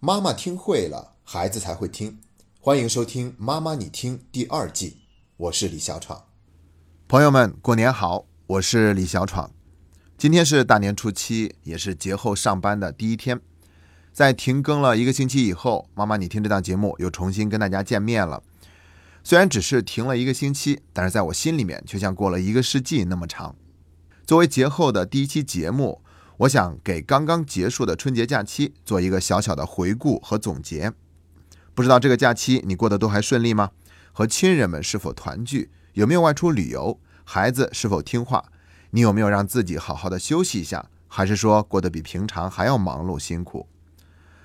妈妈听会了，孩子才会听。欢迎收听《妈妈你听》第二季，我是李小闯。朋友们，过年好！我是李小闯。今天是大年初七，也是节后上班的第一天。在停更了一个星期以后，《妈妈你听》这档节目又重新跟大家见面了。虽然只是停了一个星期，但是在我心里面却像过了一个世纪那么长。作为节后的第一期节目。我想给刚刚结束的春节假期做一个小小的回顾和总结。不知道这个假期你过得都还顺利吗？和亲人们是否团聚？有没有外出旅游？孩子是否听话？你有没有让自己好好的休息一下？还是说过得比平常还要忙碌辛苦？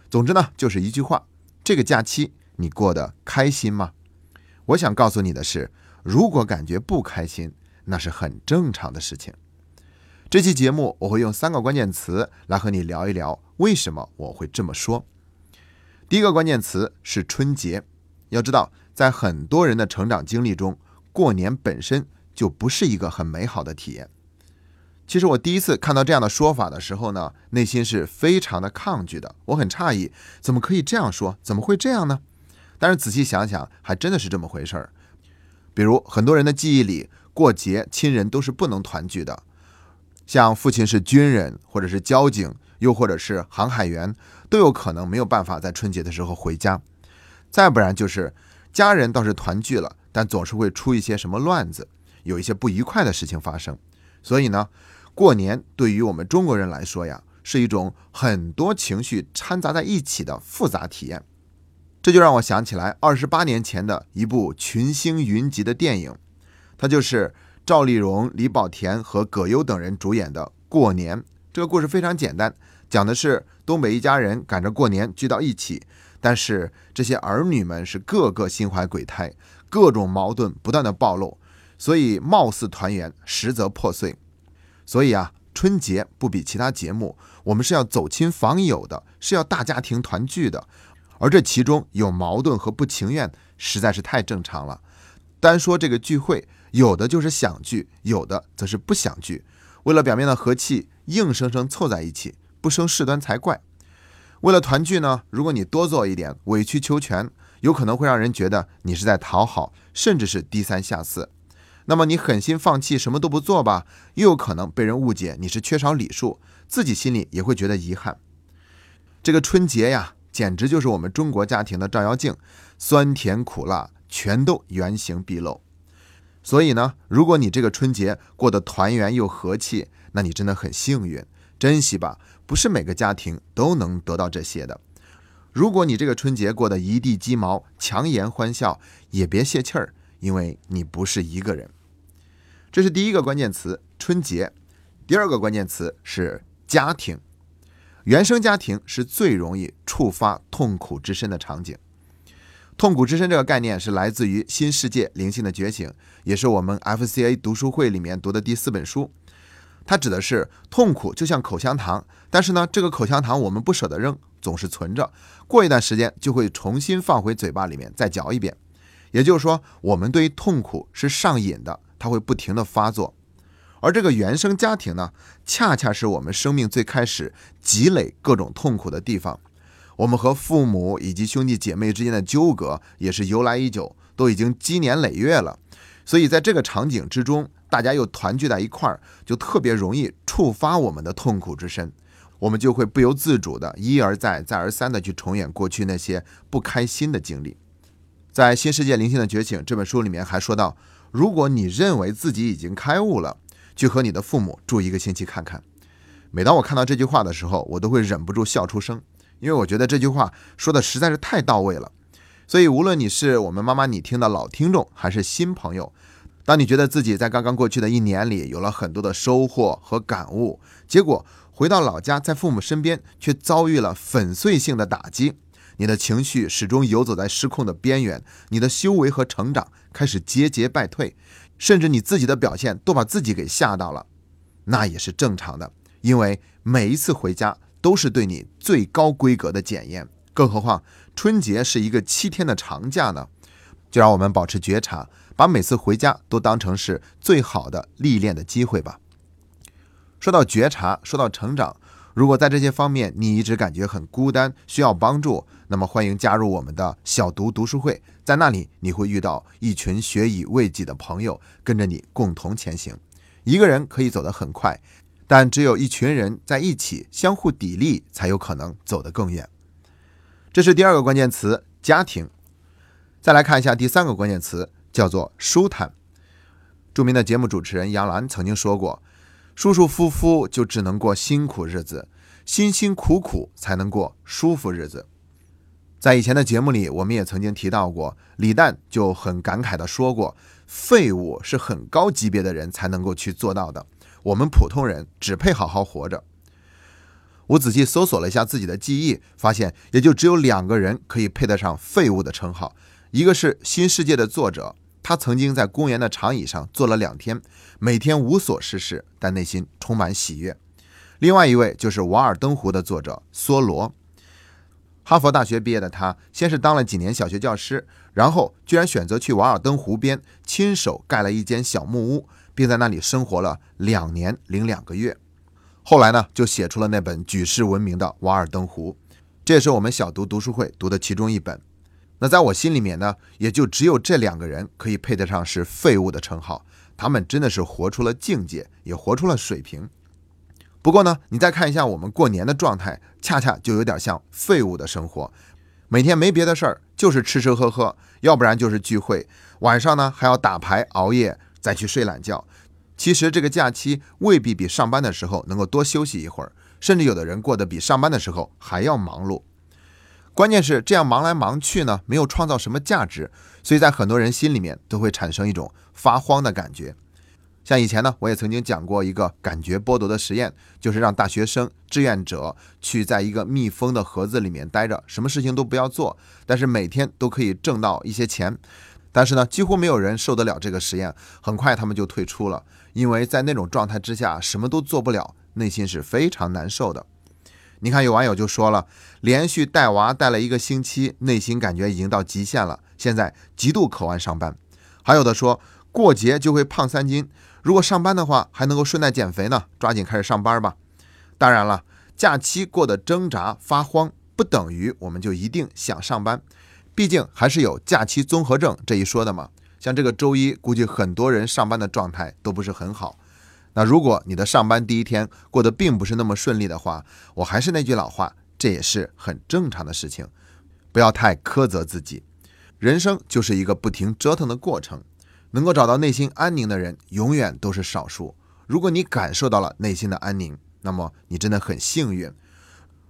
总之呢，就是一句话：这个假期你过得开心吗？我想告诉你的是，如果感觉不开心，那是很正常的事情。这期节目我会用三个关键词来和你聊一聊，为什么我会这么说。第一个关键词是春节。要知道，在很多人的成长经历中，过年本身就不是一个很美好的体验。其实我第一次看到这样的说法的时候呢，内心是非常的抗拒的。我很诧异，怎么可以这样说？怎么会这样呢？但是仔细想想，还真的是这么回事儿。比如很多人的记忆里，过节亲人都是不能团聚的。像父亲是军人，或者是交警，又或者是航海员，都有可能没有办法在春节的时候回家。再不然就是家人倒是团聚了，但总是会出一些什么乱子，有一些不愉快的事情发生。所以呢，过年对于我们中国人来说呀，是一种很多情绪掺杂在一起的复杂体验。这就让我想起来二十八年前的一部群星云集的电影，它就是。赵丽蓉、李保田和葛优等人主演的《过年》这个故事非常简单，讲的是东北一家人赶着过年聚到一起，但是这些儿女们是个个心怀鬼胎，各种矛盾不断的暴露，所以貌似团圆，实则破碎。所以啊，春节不比其他节目，我们是要走亲访友的，是要大家庭团聚的，而这其中有矛盾和不情愿，实在是太正常了。单说这个聚会。有的就是想聚，有的则是不想聚。为了表面的和气，硬生生凑在一起，不生事端才怪。为了团聚呢，如果你多做一点，委曲求全，有可能会让人觉得你是在讨好，甚至是低三下四。那么你狠心放弃，什么都不做吧，又有可能被人误解你是缺少礼数，自己心里也会觉得遗憾。这个春节呀，简直就是我们中国家庭的照妖镜，酸甜苦辣全都原形毕露。所以呢，如果你这个春节过得团圆又和气，那你真的很幸运，珍惜吧。不是每个家庭都能得到这些的。如果你这个春节过得一地鸡毛、强颜欢笑，也别泄气儿，因为你不是一个人。这是第一个关键词，春节。第二个关键词是家庭，原生家庭是最容易触发痛苦之深的场景。痛苦之深这个概念是来自于《新世界灵性的觉醒》，也是我们 FCA 读书会里面读的第四本书。它指的是痛苦就像口香糖，但是呢，这个口香糖我们不舍得扔，总是存着，过一段时间就会重新放回嘴巴里面再嚼一遍。也就是说，我们对于痛苦是上瘾的，它会不停的发作。而这个原生家庭呢，恰恰是我们生命最开始积累各种痛苦的地方。我们和父母以及兄弟姐妹之间的纠葛也是由来已久，都已经积年累月了。所以在这个场景之中，大家又团聚在一块儿，就特别容易触发我们的痛苦之深，我们就会不由自主的一而再、再而三的去重演过去那些不开心的经历。在《新世界灵性的觉醒》这本书里面还说到，如果你认为自己已经开悟了，去和你的父母住一个星期看看。每当我看到这句话的时候，我都会忍不住笑出声。因为我觉得这句话说的实在是太到位了，所以无论你是我们妈妈你听的老听众，还是新朋友，当你觉得自己在刚刚过去的一年里有了很多的收获和感悟，结果回到老家在父母身边却遭遇了粉碎性的打击，你的情绪始终游走在失控的边缘，你的修为和成长开始节节败退，甚至你自己的表现都把自己给吓到了，那也是正常的，因为每一次回家。都是对你最高规格的检验，更何况春节是一个七天的长假呢？就让我们保持觉察，把每次回家都当成是最好的历练的机会吧。说到觉察，说到成长，如果在这些方面你一直感觉很孤单，需要帮助，那么欢迎加入我们的小读读书会，在那里你会遇到一群学以为己的朋友，跟着你共同前行。一个人可以走得很快，但只有一群人在一起相互砥砺，才有可能走得更远。这是第二个关键词：家庭。再来看一下第三个关键词，叫做舒坦。著名的节目主持人杨澜曾经说过。舒舒服服就只能过辛苦日子，辛辛苦苦才能过舒服日子。在以前的节目里，我们也曾经提到过，李诞就很感慨地说过：“废物是很高级别的人才能够去做到的，我们普通人只配好好活着。”我仔细搜索了一下自己的记忆，发现也就只有两个人可以配得上“废物”的称号，一个是《新世界》的作者。他曾经在公园的长椅上坐了两天，每天无所事事，但内心充满喜悦。另外一位就是《瓦尔登湖》的作者梭罗。哈佛大学毕业的他，先是当了几年小学教师，然后居然选择去瓦尔登湖边亲手盖了一间小木屋，并在那里生活了两年零两个月。后来呢，就写出了那本举世闻名的《瓦尔登湖》，这也是我们小读读书会读的其中一本。那在我心里面呢，也就只有这两个人可以配得上是废物的称号。他们真的是活出了境界，也活出了水平。不过呢，你再看一下我们过年的状态，恰恰就有点像废物的生活。每天没别的事儿，就是吃吃喝喝，要不然就是聚会。晚上呢还要打牌熬夜，再去睡懒觉。其实这个假期未必比上班的时候能够多休息一会儿，甚至有的人过得比上班的时候还要忙碌。关键是这样忙来忙去呢，没有创造什么价值，所以在很多人心里面都会产生一种发慌的感觉。像以前呢，我也曾经讲过一个感觉剥夺的实验，就是让大学生志愿者去在一个密封的盒子里面待着，什么事情都不要做，但是每天都可以挣到一些钱。但是呢，几乎没有人受得了这个实验，很快他们就退出了，因为在那种状态之下，什么都做不了，内心是非常难受的。你看，有网友就说了，连续带娃带了一个星期，内心感觉已经到极限了，现在极度渴望上班。还有的说过节就会胖三斤，如果上班的话还能够顺带减肥呢，抓紧开始上班吧。当然了，假期过得挣扎发慌，不等于我们就一定想上班，毕竟还是有假期综合症这一说的嘛。像这个周一，估计很多人上班的状态都不是很好。那如果你的上班第一天过得并不是那么顺利的话，我还是那句老话，这也是很正常的事情，不要太苛责自己。人生就是一个不停折腾的过程，能够找到内心安宁的人永远都是少数。如果你感受到了内心的安宁，那么你真的很幸运。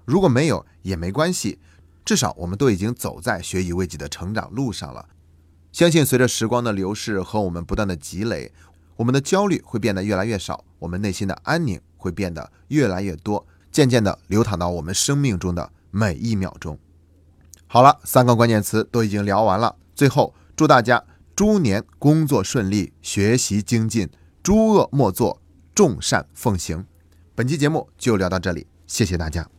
如果没有也没关系，至少我们都已经走在学以为己的成长路上了。相信随着时光的流逝和我们不断的积累。我们的焦虑会变得越来越少，我们内心的安宁会变得越来越多，渐渐地流淌到我们生命中的每一秒钟。好了，三个关键词都已经聊完了，最后祝大家猪年工作顺利，学习精进，诸恶莫作，众善奉行。本期节目就聊到这里，谢谢大家。